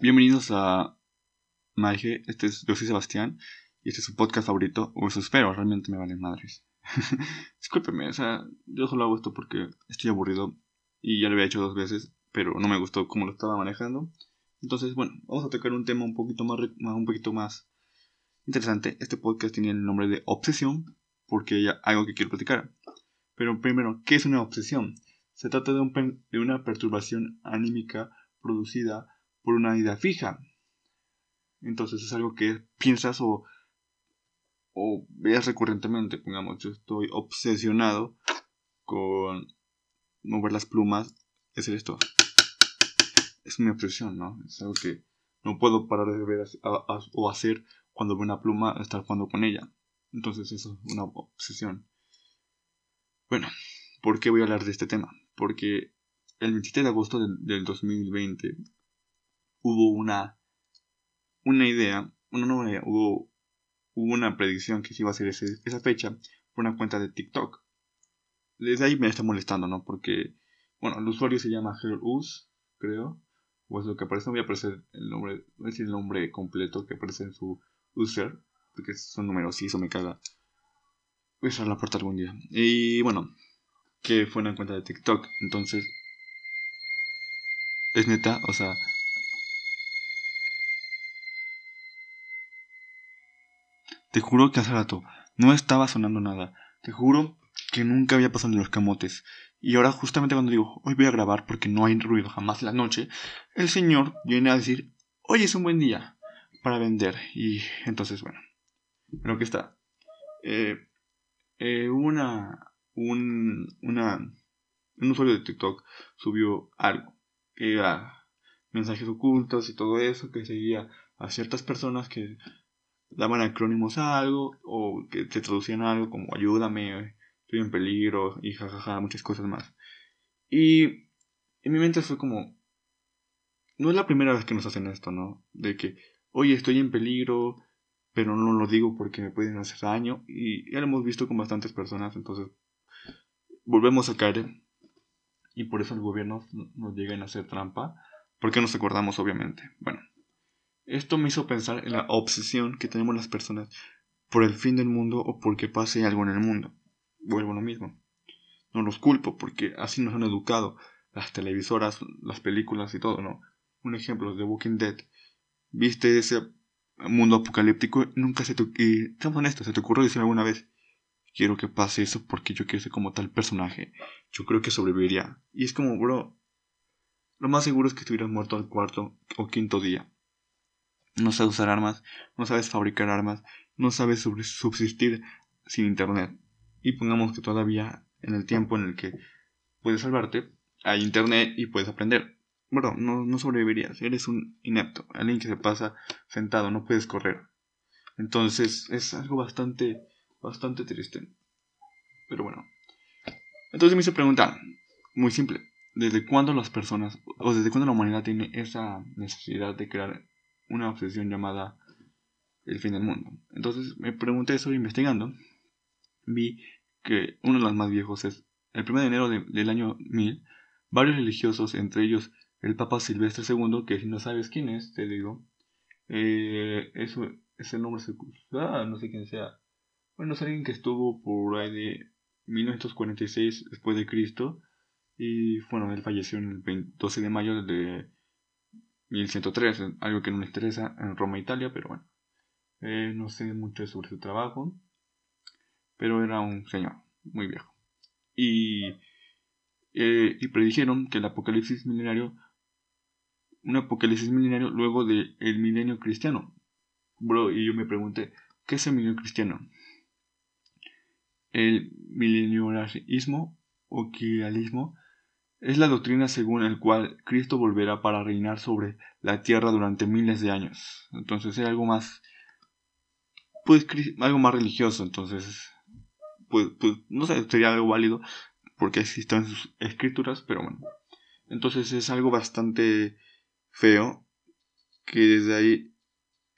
Bienvenidos a Maige, este es, yo soy Sebastián y este es su podcast favorito, o eso espero, realmente me valen madres. Discúlpeme, o sea, yo solo hago esto porque estoy aburrido y ya lo había hecho dos veces, pero no me gustó cómo lo estaba manejando. Entonces, bueno, vamos a tocar un tema un poquito más, un poquito más interesante. Este podcast tiene el nombre de obsesión porque hay algo que quiero platicar. Pero primero, ¿qué es una obsesión? Se trata de, un, de una perturbación anímica producida por una idea fija. Entonces es algo que piensas o, o veas recurrentemente. Pongamos, yo estoy obsesionado con mover las plumas, es esto. Es mi obsesión, ¿no? Es algo que no puedo parar de ver o hacer cuando veo una pluma, estar jugando con ella. Entonces eso es una obsesión. Bueno, ¿por qué voy a hablar de este tema? Porque el 27 de agosto del, del 2020 hubo una, una idea, una nueva idea, hubo, hubo una predicción que se iba a hacer esa fecha por una cuenta de TikTok. Desde ahí me está molestando, ¿no? Porque, bueno, el usuario se llama HerUs, creo. O es lo que aparece, no voy a aparecer el nombre, voy a decir el nombre completo que aparece en su user, porque son números y eso me caga. Voy a cerrar la puerta algún día. Y bueno, que fue una cuenta de TikTok, entonces es neta, o sea, Te juro que hace rato no estaba sonando nada. Te juro que nunca había pasado en los camotes. Y ahora justamente cuando digo, hoy voy a grabar porque no hay ruido jamás la noche, el señor viene a decir, hoy es un buen día para vender. Y entonces, bueno, lo que está. Eh, eh, una, un, una, un usuario de TikTok subió algo, que era mensajes ocultos y todo eso, que seguía a ciertas personas que daban acrónimos a algo o que se traducían a algo como ayúdame, estoy en peligro y jajaja, muchas cosas más. Y en mi mente fue como, no es la primera vez que nos hacen esto, ¿no? De que, oye, estoy en peligro, pero no lo digo porque me pueden hacer daño. Y ya lo hemos visto con bastantes personas, entonces volvemos a caer. Y por eso el gobierno nos llega a hacer trampa, porque nos acordamos, obviamente. Bueno, esto me hizo pensar en la obsesión que tenemos las personas por el fin del mundo o porque pase algo en el mundo. Vuelvo a lo mismo. No los culpo porque así nos han educado las televisoras, las películas y todo, ¿no? Un ejemplo de Walking Dead. Viste ese mundo apocalíptico, nunca se te... Y, honestos, se te ocurrió decir alguna vez, quiero que pase eso porque yo quiero ser como tal personaje. Yo creo que sobreviviría. Y es como, bro, lo más seguro es que estuvieras muerto al cuarto o quinto día no sabes usar armas, no sabes fabricar armas, no sabes subsistir sin internet. Y pongamos que todavía en el tiempo en el que puedes salvarte, hay internet y puedes aprender. Bueno, no, no sobrevivirías, eres un inepto, alguien que se pasa sentado, no puedes correr. Entonces es algo bastante, bastante triste. Pero bueno. Entonces me hice preguntar, muy simple, ¿desde cuándo las personas, o desde cuándo la humanidad tiene esa necesidad de crear una obsesión llamada el fin del mundo. Entonces me pregunté eso investigando. Vi que uno de los más viejos es el 1 de enero del año 1000. Varios religiosos, entre ellos el Papa Silvestre II, que si no sabes quién es, te digo, eh, eso, ese nombre se ah, no sé quién sea. Bueno, es alguien que estuvo por ahí de 1946 después de Cristo y bueno, él falleció el 12 de mayo de 1103, algo que no me interesa en Roma, Italia, pero bueno. Eh, no sé mucho sobre su trabajo, pero era un señor muy viejo. Y, eh, predijeron que el apocalipsis milenario, un apocalipsis milenario luego del milenio cristiano. Bro, y yo me pregunté, ¿qué es el milenio cristiano? El milenialismo o quialismo es la doctrina según el cual Cristo volverá para reinar sobre la tierra durante miles de años. Entonces es algo más, pues, algo más religioso. Entonces, pues, pues, no sé, sería algo válido porque existen sus escrituras, pero bueno. Entonces es algo bastante feo que desde ahí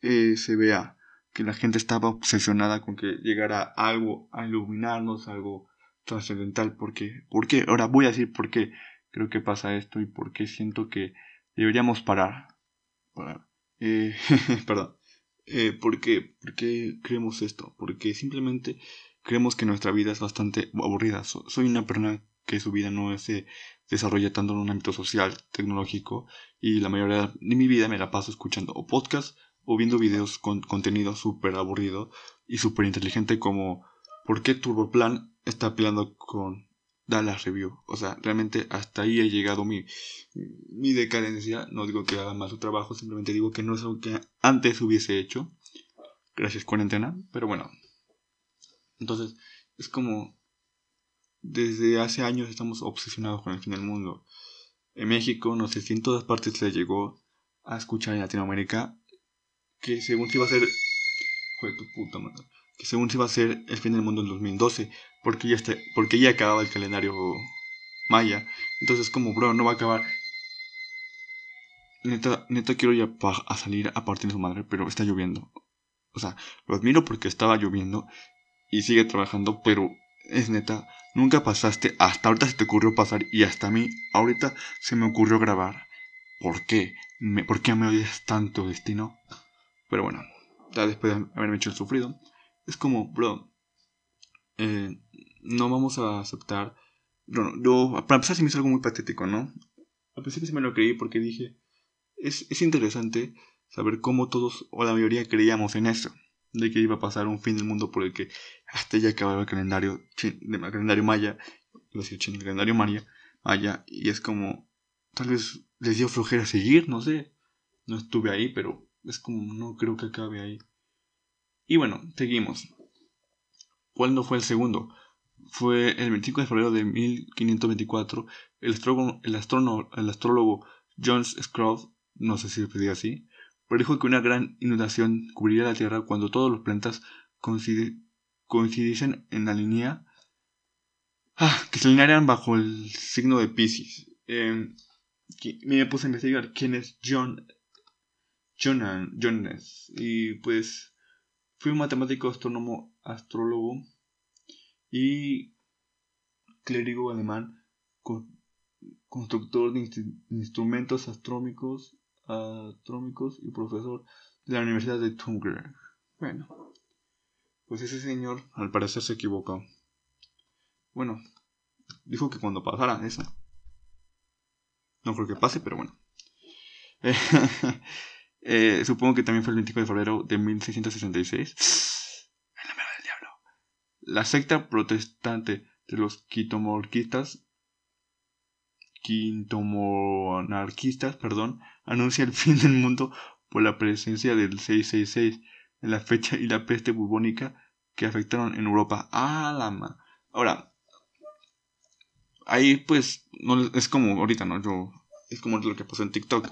eh, se vea que la gente estaba obsesionada con que llegara algo a iluminarnos, algo trascendental. Porque, ¿Por qué? Ahora voy a decir por qué creo que pasa esto y por qué siento que deberíamos parar. para... Eh, perdón. Eh, ¿por, qué? ¿Por qué creemos esto? Porque simplemente creemos que nuestra vida es bastante aburrida. soy una persona que su vida no se desarrolla tanto en un ámbito social, tecnológico, y la mayoría de mi vida me la paso escuchando o podcast o viendo videos con contenido súper aburrido y súper inteligente como ¿por qué Turboplan está peleando con Dallas Review? O sea, realmente hasta ahí ha llegado mi, mi decadencia. No digo que haga más su trabajo, simplemente digo que no es algo que antes hubiese hecho. Gracias, cuarentena. Pero bueno. Entonces, es como desde hace años estamos obsesionados con el fin del mundo. En México, no sé si en todas partes se llegó a escuchar en Latinoamérica que según se iba a ser... Joder, tu puta madre. Que según se iba a ser el fin del mundo en 2012. Porque ya, está, porque ya acababa el calendario maya. Entonces como, bro, no va a acabar. Neta, neta quiero ya a salir a partir de su madre, pero está lloviendo. O sea, lo admiro porque estaba lloviendo y sigue trabajando, pero es neta, nunca pasaste, hasta ahorita se te ocurrió pasar y hasta a mí, ahorita se me ocurrió grabar. ¿Por qué? Me, ¿Por qué me odias tanto, destino? Pero bueno, ya después de haberme hecho el sufrido, es como, bro, eh, no vamos a aceptar. No, yo, para empezar, se me hizo algo muy patético, ¿no? Al principio sí me lo creí porque dije, es, es interesante saber cómo todos o la mayoría creíamos en eso de que iba a pasar un fin del mundo por el que hasta ya acababa el calendario, el calendario maya, iba a decir el calendario maya, maya, y es como, tal vez les dio flojera seguir, no sé, no estuve ahí, pero es como, no creo que acabe ahí. Y bueno, seguimos. ¿Cuándo fue el segundo? Fue el 25 de febrero de 1524, el astrólogo, el astrólogo, el astrólogo John Scrooge, no sé si se pedía así, predijo que una gran inundación cubriría la Tierra cuando todos los planetas coincidiesen en la línea ah, que se alinearan bajo el signo de Pisces. Eh, me puse a investigar quién es John Jonan, Jones y pues fui un matemático, astrónomo, astrólogo y clérigo alemán, constructor de instrumentos astrónomicos y profesor de la Universidad de Tungler. Bueno, pues ese señor al parecer se equivocó. Bueno, dijo que cuando pasara eso. No creo que pase, pero bueno. Eh, supongo que también fue el 25 de febrero de 1666. El número del diablo. La secta protestante de los quitomorquistas quintomonarquistas, perdón, anuncia el fin del mundo por la presencia del 666 en la fecha y la peste bubónica que afectaron en Europa. Ah, la Ahora, ahí pues no es como ahorita, ¿no? Yo es como lo que pasó en TikTok.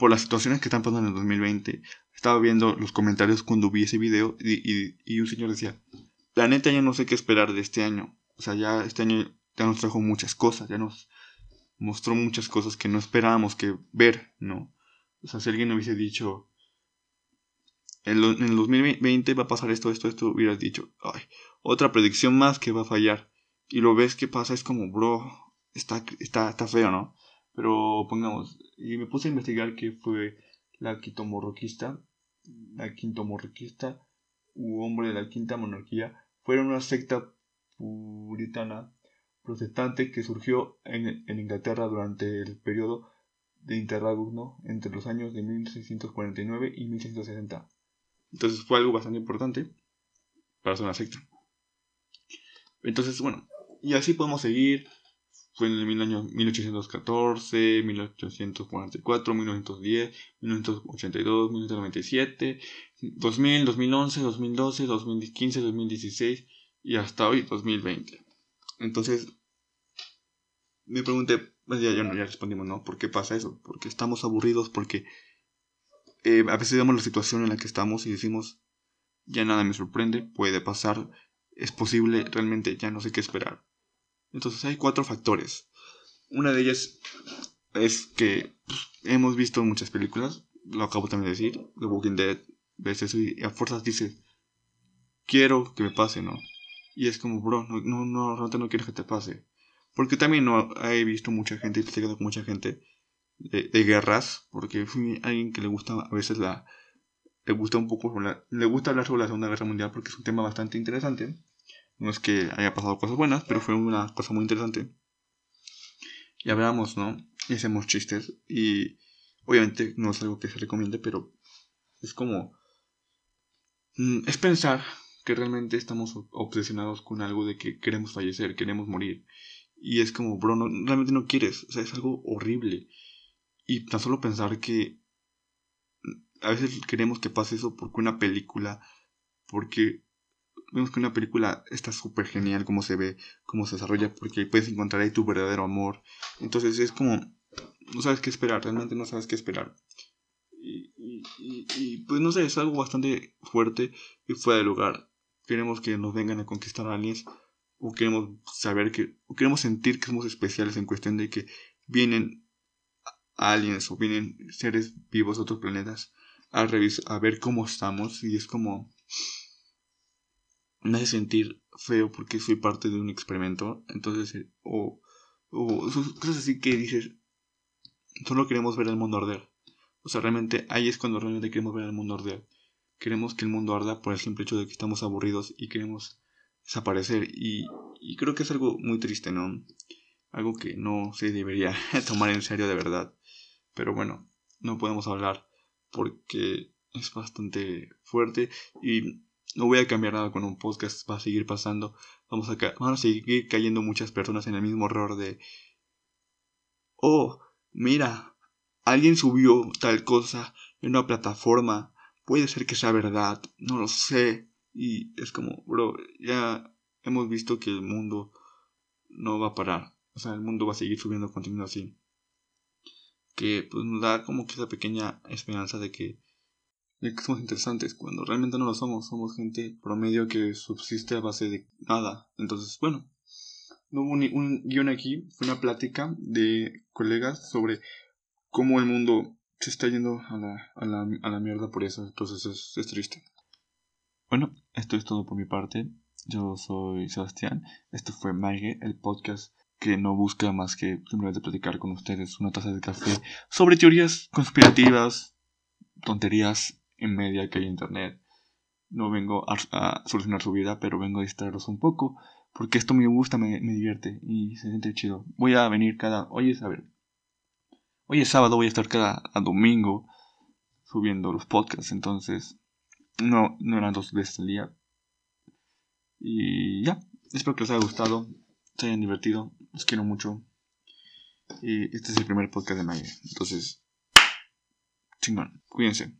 Por las situaciones que están pasando en el 2020, estaba viendo los comentarios cuando vi ese video y, y un señor decía, la neta ya no sé qué esperar de este año. O sea, ya este año ya nos trajo muchas cosas, ya nos mostró muchas cosas que no esperábamos que ver, ¿no? O sea, si alguien hubiese dicho, en, el 2020 va a pasar esto, esto, esto, hubieras dicho, ay, otra predicción más que va a fallar. Y lo ves que pasa, es como, bro, está, está, está feo, ¿no? Pero pongamos, y me puse a investigar qué fue la quitomorroquista, la quintomorroquista, u hombre de la quinta monarquía, fueron una secta puritana protestante que surgió en, Inglaterra durante el periodo de interregno entre los años de 1649 y 1660. Entonces fue algo bastante importante para ser una secta. Entonces, bueno, y así podemos seguir. Fue en el año 1814, 1844, 1910, 1982, 1997, 2000, 2011, 2012, 2015, 2016 y hasta hoy 2020. Entonces, me pregunté, pues ya, ya, ya respondimos, ¿no? ¿Por qué pasa eso? Porque estamos aburridos, porque eh, a veces vemos la situación en la que estamos y decimos, ya nada me sorprende, puede pasar, es posible, realmente ya no sé qué esperar. Entonces hay cuatro factores. Una de ellas es que pues, hemos visto muchas películas, lo acabo también de decir, The Walking Dead, ves eso y a fuerzas dices, quiero que me pase, ¿no? Y es como, bro, no, no, no, realmente no quiero que te pase. Porque también no he visto mucha gente, he investigado con mucha gente de, guerras, porque fui alguien que le gusta a veces la... Le gusta un poco, le gusta hablar sobre la Segunda Guerra Mundial porque es un tema bastante interesante. No es que haya pasado cosas buenas, pero fue una cosa muy interesante. Y hablamos, ¿no? Y hacemos chistes. Y obviamente no es algo que se recomiende, pero es como... Mm, es pensar que realmente estamos obsesionados con algo de que queremos fallecer, queremos morir. Y es como, bro, realmente no quieres. O sea, es algo horrible. Y tan solo pensar que a veces queremos que pase eso porque una película, porque vemos que una película está súper genial como se ve, cómo se desarrolla, porque puedes encontrar ahí tu verdadero amor. Entonces es como, no sabes qué esperar, realmente no sabes qué esperar. Y, pues no sé, es algo bastante fuerte y fuera de lugar. Queremos que nos vengan a conquistar aliens, o queremos saber que, o queremos sentir que somos especiales en cuestión de que vienen aliens o vienen seres vivos de otros planetas a, a ver cómo estamos y es como me hace sentir feo porque soy parte de un experimento. Entonces eh, o, o cosas así que dices solo queremos ver el mundo arder o sea realmente ahí es cuando realmente queremos ver el mundo arder. Queremos que el mundo arda por el simple hecho de que estamos aburridos y queremos desaparecer. Y, y creo que es algo muy triste no algo que no se debería tomar en serio de verdad. Pero bueno, no podemos hablar porque es bastante fuerte y no voy a cambiar nada con un podcast, va a seguir pasando. Vamos a, van a seguir cayendo muchas personas en el mismo error de... Oh, mira, alguien subió tal cosa en una plataforma. Puede ser que sea verdad, no lo sé. Y es como, bro, ya hemos visto que el mundo no va a parar. O sea, el mundo va a seguir subiendo contenido así que pues, nos da como que esa pequeña esperanza de que, de que somos interesantes, cuando realmente no lo somos, somos gente promedio que subsiste a base de nada. Entonces, bueno, no hubo un guion aquí, fue una plática de colegas sobre cómo el mundo se está yendo a la, a la, a la mierda por eso, entonces es, triste. Bueno, esto es todo por mi parte. Yo soy Sebastián. Esto fue Maige, el podcast que no busca más que simplemente platicar con ustedes una taza de café sobre teorías conspirativas, tonterías en media que hay internet. No vengo a, solucionar su vida, pero vengo a distraerlos un poco, porque esto me gusta, me, divierte y se siente chido. Voy a venir cada... Hoy es, a ver, hoy es sábado, voy a estar cada domingo subiendo los podcasts, entonces no, no eran dos veces al día. Y ya, espero que les haya gustado se hayan divertido. Los quiero mucho. Y este es el primer podcast de Maya. Entonces, chingón. Cuídense.